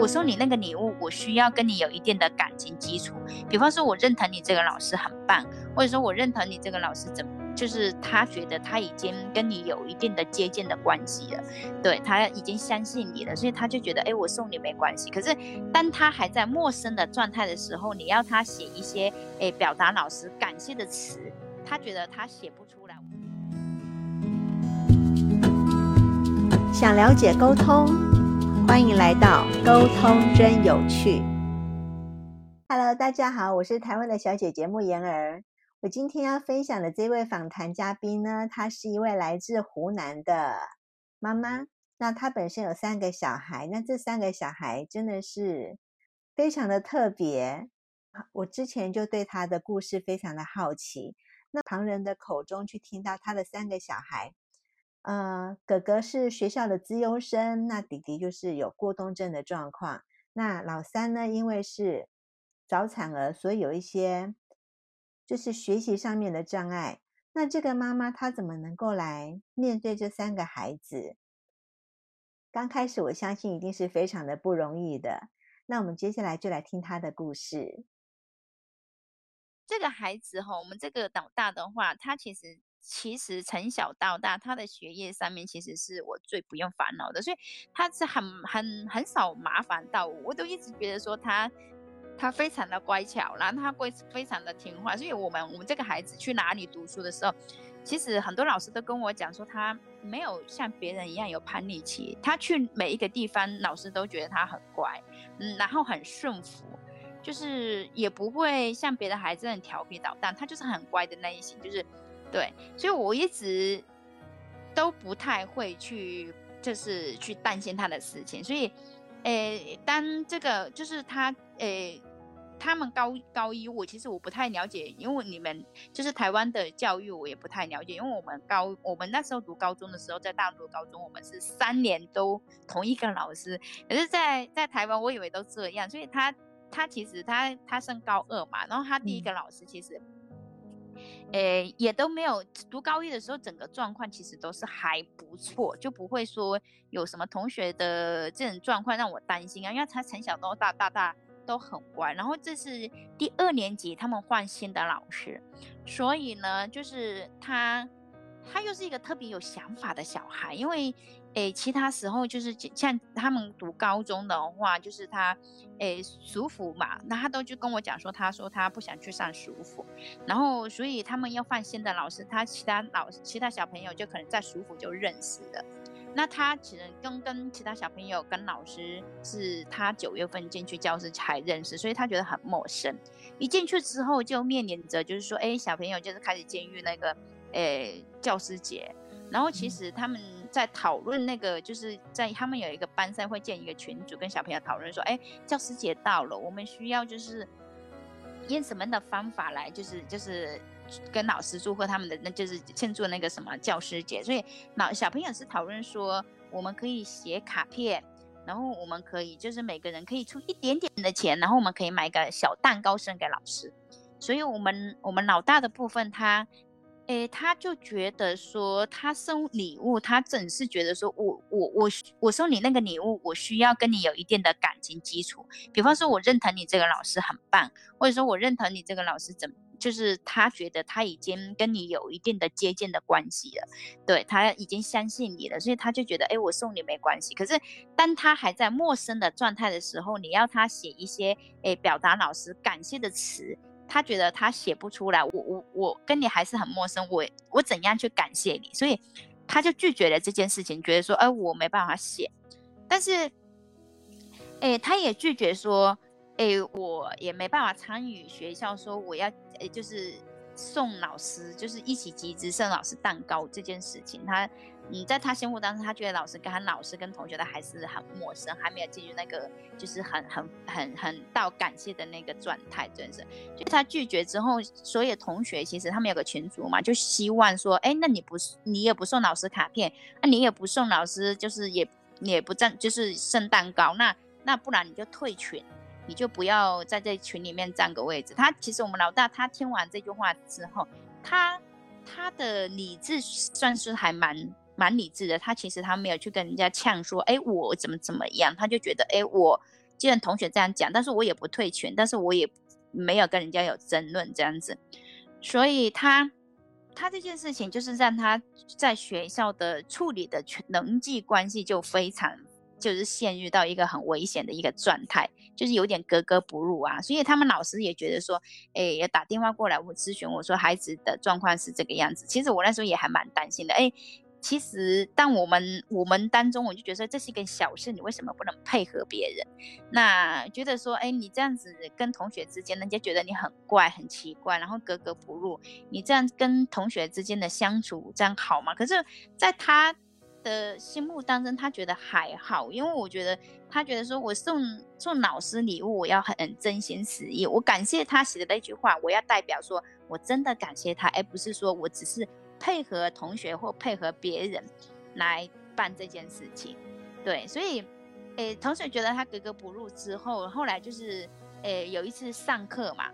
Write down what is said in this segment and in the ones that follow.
我送你那个礼物，我需要跟你有一定的感情基础。比方说，我认同你这个老师很棒，或者说我认同你这个老师怎么，就是他觉得他已经跟你有一定的接近的关系了，对他已经相信你了，所以他就觉得，哎，我送你没关系。可是当他还在陌生的状态的时候，你要他写一些，哎，表达老师感谢的词，他觉得他写不出来。想了解沟通。欢迎来到沟通真有趣。Hello，大家好，我是台湾的小姐姐木言儿。我今天要分享的这位访谈嘉宾呢，她是一位来自湖南的妈妈。那她本身有三个小孩，那这三个小孩真的是非常的特别。我之前就对她的故事非常的好奇。那旁人的口中去听到她的三个小孩。呃，哥哥是学校的资优生，那弟弟就是有过动症的状况。那老三呢，因为是早产儿，所以有一些就是学习上面的障碍。那这个妈妈她怎么能够来面对这三个孩子？刚开始我相信一定是非常的不容易的。那我们接下来就来听她的故事。这个孩子哈，我们这个老大的话，他其实。其实从小到大，他的学业上面其实是我最不用烦恼的，所以他是很很很少麻烦到我。我都一直觉得说他他非常的乖巧，然后他会非常的听话。所以我们我们这个孩子去哪里读书的时候，其实很多老师都跟我讲说，他没有像别人一样有叛逆期。他去每一个地方，老师都觉得他很乖，嗯，然后很顺服，就是也不会像别的孩子很调皮捣蛋，他就是很乖的那一型，就是。对，所以我一直都不太会去，就是去担心他的事情。所以，诶，当这个就是他，诶，他们高高一，我其实我不太了解，因为你们就是台湾的教育，我也不太了解。因为我们高，我们那时候读高中的时候，在大陆高中，我们是三年都同一个老师。可是，在在台湾，我以为都这样。所以他他其实他他升高二嘛，然后他第一个老师其实。诶，也都没有读高一的时候，整个状况其实都是还不错，就不会说有什么同学的这种状况让我担心啊。因为他从小到大大大都很乖，然后这是第二年级，他们换新的老师，所以呢，就是他他又是一个特别有想法的小孩，因为。诶，其他时候就是像他们读高中的话，就是他，诶，暑辅嘛，那他都就跟我讲说，他说他不想去上暑辅，然后所以他们要换新的老师，他其他老其他小朋友就可能在暑辅就认识了，那他只能跟跟其他小朋友跟老师是他九月份进去教室才认识，所以他觉得很陌生。一进去之后就面临着就是说，哎，小朋友就是开始监狱那个，诶，教师节，然后其实他们。在讨论那个，就是在他们有一个班上会建一个群组，跟小朋友讨论说，哎，教师节到了，我们需要就是用什么的方法来，就是就是跟老师祝贺他们的，那就是庆祝那个什么教师节。所以老小朋友是讨论说，我们可以写卡片，然后我们可以就是每个人可以出一点点的钱，然后我们可以买个小蛋糕送给老师。所以我们我们老大的部分他。诶，他就觉得说，他送礼物，他总是觉得说，我我我我送你那个礼物，我需要跟你有一定的感情基础。比方说，我认同你这个老师很棒，或者说我认同你这个老师怎，就是他觉得他已经跟你有一定的接近的关系了，对他已经相信你了，所以他就觉得，哎，我送你没关系。可是当他还在陌生的状态的时候，你要他写一些，诶，表达老师感谢的词。他觉得他写不出来，我我我跟你还是很陌生，我我怎样去感谢你？所以他就拒绝了这件事情，觉得说，哎，我没办法写。但是，哎，他也拒绝说，哎，我也没办法参与学校说我要，哎，就是送老师，就是一起集资送老师蛋糕这件事情，他。嗯，在他心目当中，他觉得老师跟他老师跟同学的还是很陌生，还没有进入那个就是很很很很到感谢的那个状态，真是。就他拒绝之后，所有同学其实他们有个群组嘛，就希望说，哎，那你不你也不送老师卡片，那你也不送老师，就是也也不占，就是送蛋糕，那那不然你就退群，你就不要在这群里面占个位置。他其实我们老大他听完这句话之后，他他的理智算是还蛮。蛮理智的，他其实他没有去跟人家呛说，哎，我怎么怎么样，他就觉得，哎，我既然同学这样讲，但是我也不退群，但是我也没有跟人家有争论这样子，所以他他这件事情就是让他在学校的处理的人际关系就非常就是陷入到一个很危险的一个状态，就是有点格格不入啊。所以他们老师也觉得说，哎，也打电话过来我咨询我说孩子的状况是这个样子。其实我那时候也还蛮担心的，哎。其实，但我们我们当中，我就觉得这是一个小事，你为什么不能配合别人？那觉得说，哎，你这样子跟同学之间，人家觉得你很怪、很奇怪，然后格格不入。你这样跟同学之间的相处，这样好吗？可是，在他的心目当中，他觉得还好，因为我觉得他觉得说我送送老师礼物，我要很真心实意，我感谢他写的那句话，我要代表说我真的感谢他，而不是说我只是。配合同学或配合别人来办这件事情，对，所以，诶，同学觉得他格格不入之后，后来就是，诶，有一次上课嘛，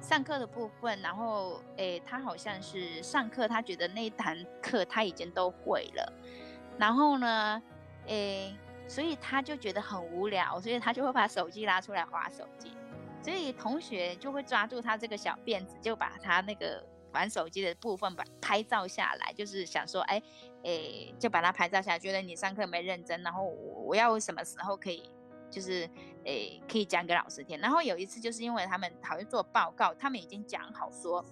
上课的部分，然后，诶，他好像是上课，他觉得那一堂课他已经都会了，然后呢，诶，所以他就觉得很无聊，所以他就会把手机拿出来划手机，所以同学就会抓住他这个小辫子，就把他那个。玩手机的部分把拍照下来，就是想说，哎，诶，就把它拍照下来，觉得你上课没认真，然后我我要什么时候可以，就是诶，可以讲给老师听。然后有一次，就是因为他们好像做报告，他们已经讲好说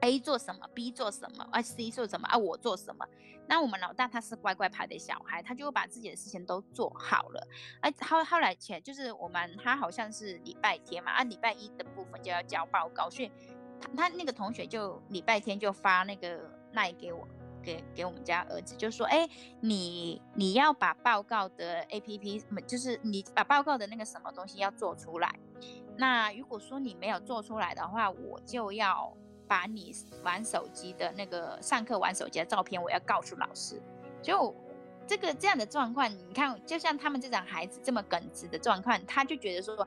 ，A 做什么，B 做什么，啊 C 做什么，啊我做什么。那我们老大他是乖乖牌的小孩，他就会把自己的事情都做好了。哎，后后来前就是我们他好像是礼拜天嘛，啊礼拜一的部分就要交报告，所以。他那个同学就礼拜天就发那个赖给我，给给我们家儿子，就说：哎，你你要把报告的 A P P，就是你把报告的那个什么东西要做出来。那如果说你没有做出来的话，我就要把你玩手机的那个上课玩手机的照片，我要告诉老师。就这个这样的状况，你看，就像他们这种孩子这么耿直的状况，他就觉得说，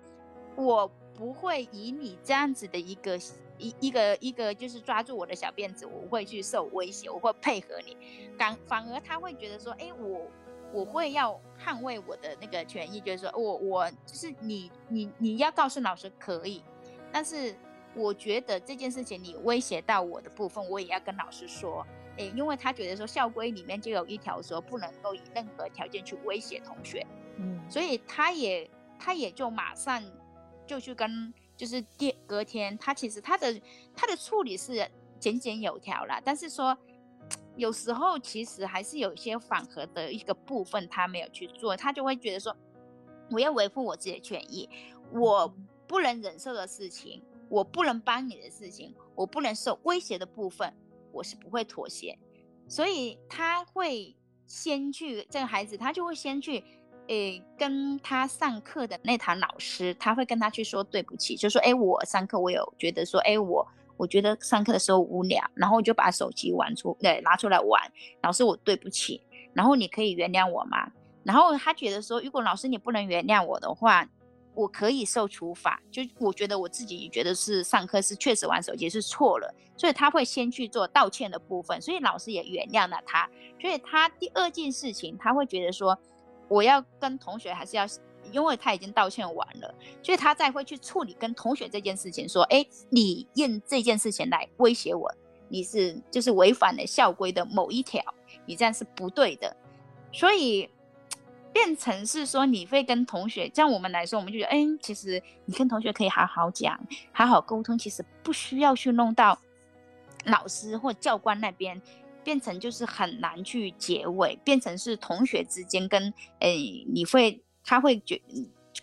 我不会以你这样子的一个。一一个一个就是抓住我的小辫子，我会去受威胁，我会配合你，反反而他会觉得说，哎，我我会要捍卫我的那个权益，就是说我我就是你你你要告诉老师可以，但是我觉得这件事情你威胁到我的部分，我也要跟老师说，哎，因为他觉得说校规里面就有一条说不能够以任何条件去威胁同学，嗯，所以他也他也就马上就去跟。就是第隔天，他其实他的他的处理是井井有条啦，但是说有时候其实还是有一些缓和的一个部分他没有去做，他就会觉得说我要维护我自己的权益，我不能忍受的事情，我不能帮你的事情，我不能受威胁的部分，我是不会妥协，所以他会先去这个孩子，他就会先去。诶，跟他上课的那堂老师，他会跟他去说对不起，就说，诶，我上课我有觉得说，诶，我我觉得上课的时候无聊，然后我就把手机玩出，对，拿出来玩，老师我对不起，然后你可以原谅我吗？然后他觉得说，如果老师你不能原谅我的话，我可以受处罚，就我觉得我自己觉得是上课是确实玩手机是错了，所以他会先去做道歉的部分，所以老师也原谅了他，所以他第二件事情他会觉得说。我要跟同学还是要，因为他已经道歉完了，所以他再会去处理跟同学这件事情，说，哎，你用这件事情来威胁我，你是就是违反了校规的某一条，你这样是不对的，所以变成是说你会跟同学，像我们来说，我们就觉得，哎，其实你跟同学可以好好讲，好好沟通，其实不需要去弄到老师或教官那边。变成就是很难去结尾，变成是同学之间跟诶，你会他会觉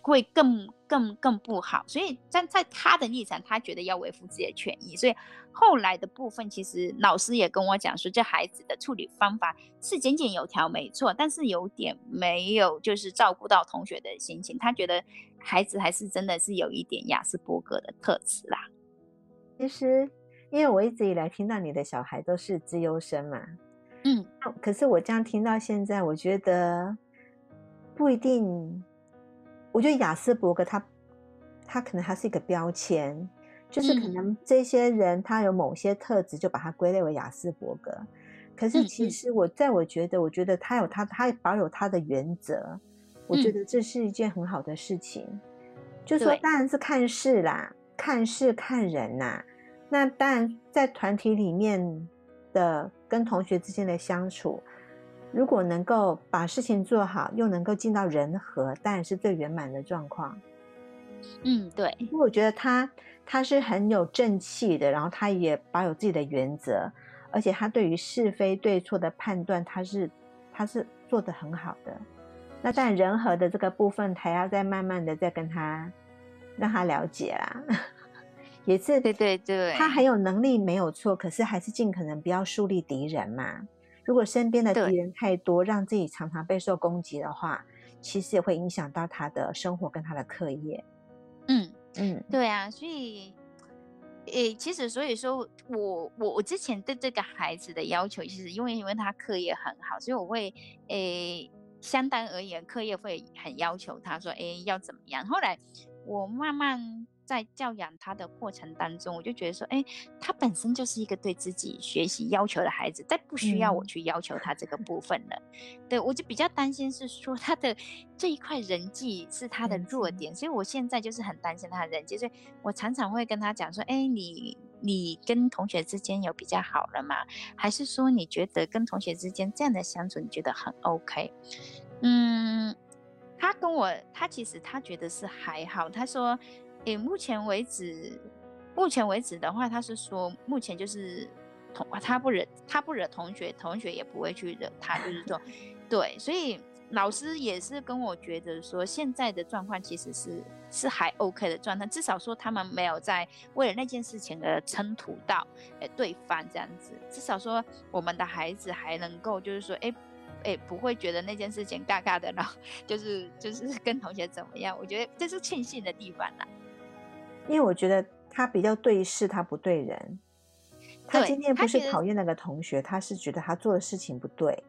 会更更更不好，所以站在他的立场，他觉得要维护自己的权益，所以后来的部分，其实老师也跟我讲说，这孩子的处理方法是井井有条，没错，但是有点没有就是照顾到同学的心情，他觉得孩子还是真的是有一点亚斯伯格的特质啦，其实。因为我一直以来听到你的小孩都是资优生嘛，嗯，可是我这样听到现在，我觉得不一定。我觉得雅斯伯格他他可能他是一个标签，就是可能这些人他有某些特质，就把他归类为雅斯伯格。可是其实我在我觉得，我觉得他有他他保有他的原则，我觉得这是一件很好的事情。就说当然是看事啦，看事看人呐。那当然在团体里面的跟同学之间的相处，如果能够把事情做好，又能够进到人和，当然是最圆满的状况。嗯，对。因为我觉得他他是很有正气的，然后他也保有自己的原则，而且他对于是非对错的判断，他是他是做的很好的。那但人和的这个部分，还要再慢慢的再跟他让他了解啦。也是对对对，他很有能力没有错，可是还是尽可能不要树立敌人嘛。如果身边的敌人太多，让自己常常备受攻击的话，其实也会影响到他的生活跟他的课业。嗯嗯，对啊，所以，诶，其实所以说我我我之前对这个孩子的要求，其实因为因为他课业很好，所以我会诶。相当而言，课业会很要求他说：“哎，要怎么样？”后来我慢慢在教养他的过程当中，我就觉得说：“哎，他本身就是一个对自己学习要求的孩子，但不需要我去要求他这个部分了。”对我就比较担心是说他的这一块人际是他的弱点，所以我现在就是很担心他的人际，所以我常常会跟他讲说：“哎，你。”你跟同学之间有比较好了吗？还是说你觉得跟同学之间这样的相处你觉得很 OK？嗯，他跟我，他其实他觉得是还好。他说，诶，目前为止，目前为止的话，他是说目前就是同他不惹他不惹同学，同学也不会去惹他，就是说，对，所以。老师也是跟我觉得说，现在的状况其实是是还 OK 的状态，至少说他们没有在为了那件事情而冲突到诶对方这样子，至少说我们的孩子还能够就是说，哎哎不会觉得那件事情尬尬的，然后 就是就是跟同学怎么样，我觉得这是庆幸的地方啦。因为我觉得他比较对事，他不对人。他今天不是讨厌那个同学，他是觉得他做的事情不对。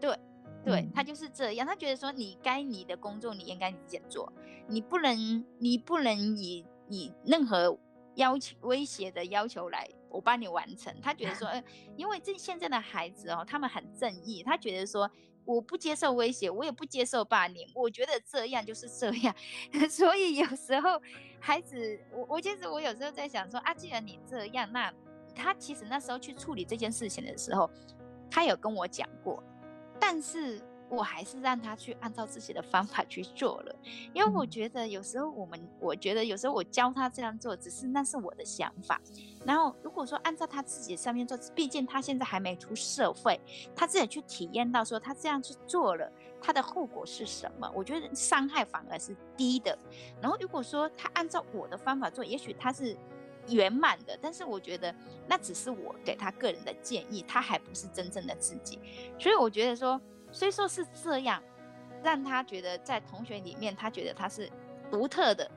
对。对他就是这样，他觉得说你该你的工作你应该你自己做，你不能你不能以以任何要求威胁的要求来我帮你完成。他觉得说，呃，因为这现在的孩子哦，他们很正义，他觉得说我不接受威胁，我也不接受霸凌，我觉得这样就是这样。所以有时候孩子，我我其实我有时候在想说啊，既然你这样，那他其实那时候去处理这件事情的时候，他有跟我讲过。但是我还是让他去按照自己的方法去做了，因为我觉得有时候我们，我觉得有时候我教他这样做，只是那是我的想法。然后如果说按照他自己上面做，毕竟他现在还没出社会，他自己去体验到说他这样去做了，他的后果是什么？我觉得伤害反而是低的。然后如果说他按照我的方法做，也许他是。圆满的，但是我觉得那只是我给他个人的建议，他还不是真正的自己。所以我觉得说，虽说是这样，让他觉得在同学里面，他觉得他是独特的，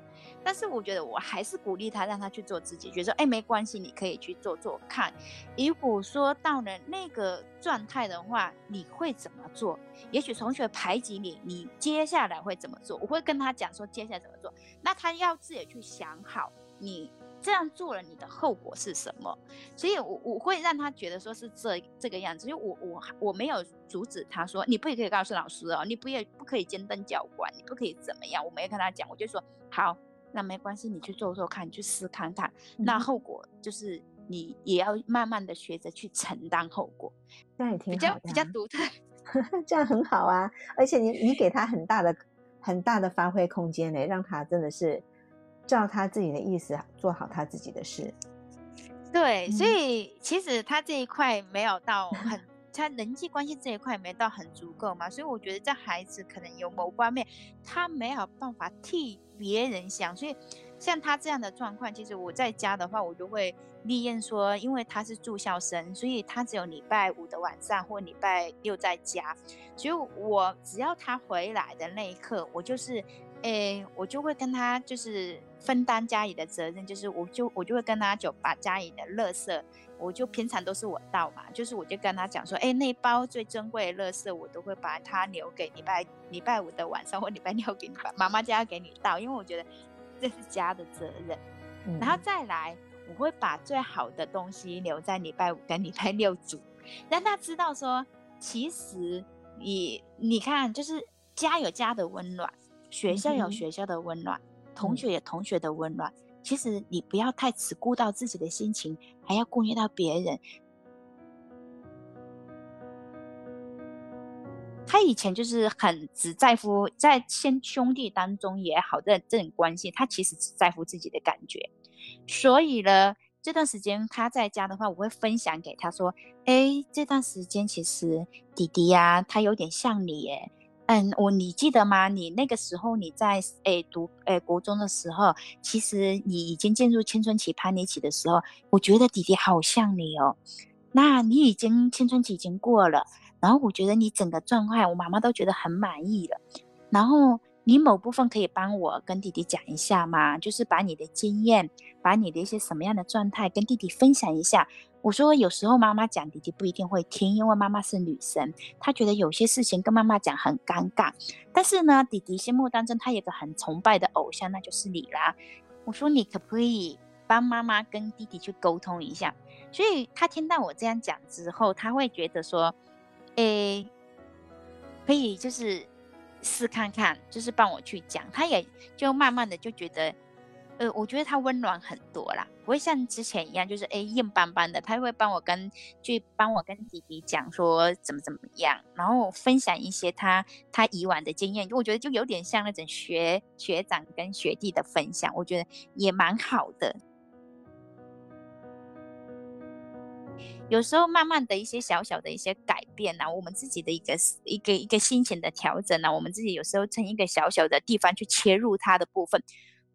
但是我觉得我还是鼓励他，让他去做自己，觉得说，哎，没关系，你可以去做做看。如果说到了那个状态的话，你会怎么做？也许同学排挤你，你接下来会怎么做？我会跟他讲说，接下来怎么做。那他要自己去想好，你。这样做了，你的后果是什么？所以，我我会让他觉得说是这这个样子，因为我我我没有阻止他说你不可以告诉老师哦，你不也不可以尖登教官，你不可以怎么样？我没有跟他讲，我就说好，那没关系，你去做做看，你去试看看，那后果就是你也要慢慢的学着去承担后果。这样也挺比较比较独特，这样很好啊！而且你你给他很大的很大的发挥空间呢，让他真的是。照他自己的意思做好他自己的事，对，所以其实他这一块没有到很，他人际关系这一块没到很足够嘛，所以我觉得这孩子可能有某方面他没有办法替别人想，所以像他这样的状况，其实我在家的话，我就会立验说，因为他是住校生，所以他只有礼拜五的晚上或礼拜六在家，所以我只要他回来的那一刻，我就是。诶，我就会跟他就是分担家里的责任，就是我就我就会跟他就把家里的垃圾，我就平常都是我倒嘛，就是我就跟他讲说，哎，那包最珍贵的垃圾，我都会把它留给礼拜礼拜五的晚上或礼拜六给你把妈妈家给你倒，因为我觉得这是家的责任。然后再来，我会把最好的东西留在礼拜五跟礼拜六煮，让他知道说，其实你你看就是。家有家的温暖，学校有学校的温暖，同学有同学的温暖。其实你不要太只顾到自己的心情，还要顾虑到别人。他以前就是很只在乎在兄兄弟当中也好，在这种关系，他其实只在乎自己的感觉。所以呢，这段时间他在家的话，我会分享给他说：“哎，这段时间其实弟弟呀，他有点像你耶。嗯，我你记得吗？你那个时候你在诶读诶国中的时候，其实你已经进入青春期叛逆期的时候，我觉得弟弟好像你哦。那你已经青春期已经过了。”然后我觉得你整个状态，我妈妈都觉得很满意了。然后你某部分可以帮我跟弟弟讲一下吗？就是把你的经验，把你的一些什么样的状态跟弟弟分享一下。我说有时候妈妈讲，弟弟不一定会听，因为妈妈是女生，她觉得有些事情跟妈妈讲很尴尬。但是呢，弟弟心目当中他有个很崇拜的偶像，那就是你啦。我说你可不可以帮妈妈跟弟弟去沟通一下？所以他听到我这样讲之后，他会觉得说。诶，可以就是试看看，就是帮我去讲，他也就慢慢的就觉得，呃，我觉得他温暖很多啦，不会像之前一样，就是诶硬邦邦的，他会帮我跟去帮我跟弟弟讲说怎么怎么样，然后分享一些他他以往的经验，我觉得就有点像那种学学长跟学弟的分享，我觉得也蛮好的。有时候慢慢的一些小小的一些改变呐，我们自己的一个一个一个心情的调整呐，我们自己有时候从一个小小的地方去切入他的部分，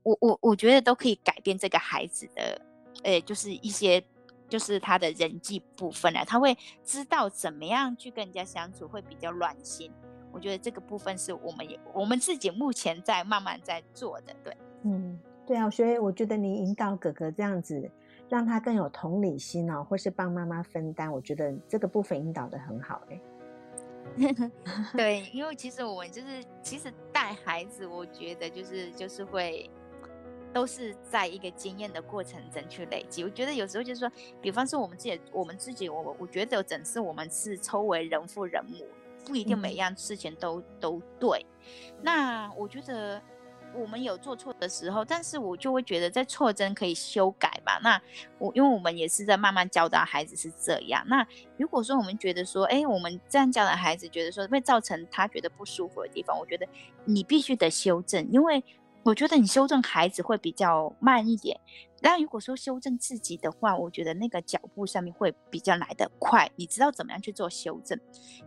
我我我觉得都可以改变这个孩子的，呃，就是一些就是他的人际部分啊，他会知道怎么样去跟人家相处会比较暖心。我觉得这个部分是我们我们自己目前在慢慢在做的，对，嗯，对啊，所以我觉得你引导哥哥这样子。让他更有同理心哦，或是帮妈妈分担，我觉得这个部分引导的很好哎。对，因为其实我们就是，其实带孩子，我觉得就是就是会，都是在一个经验的过程中去累积。我觉得有时候就是说，比方说我们自己，我们自己，我我觉得整是我们是抽为人父人母，不一定每样事情都都对。那我觉得。我们有做错的时候，但是我就会觉得在错真可以修改吧。那我因为我们也是在慢慢教导孩子是这样。那如果说我们觉得说，哎，我们这样教的孩子，觉得说会造成他觉得不舒服的地方，我觉得你必须得修正，因为。我觉得你修正孩子会比较慢一点，但如果说修正自己的话，我觉得那个脚步上面会比较来得快。你知道怎么样去做修正？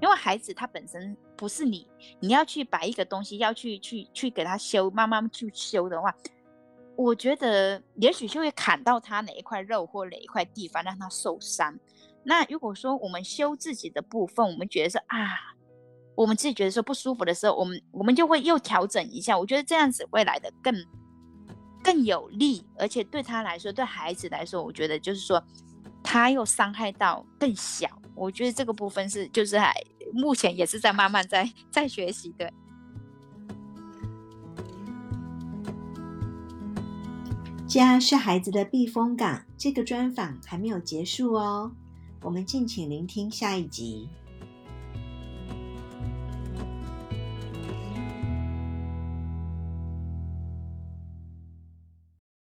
因为孩子他本身不是你，你要去把一个东西要去去去给他修，慢慢去修的话，我觉得也许就会砍到他哪一块肉或哪一块地方让他受伤。那如果说我们修自己的部分，我们觉得是啊。我们自己觉得说不舒服的时候，我们我们就会又调整一下。我觉得这样子会来的更更有利，而且对他来说，对孩子来说，我觉得就是说他又伤害到更小。我觉得这个部分是就是还目前也是在慢慢在 在学习的。家是孩子的避风港。这个专访还没有结束哦，我们敬请聆听下一集。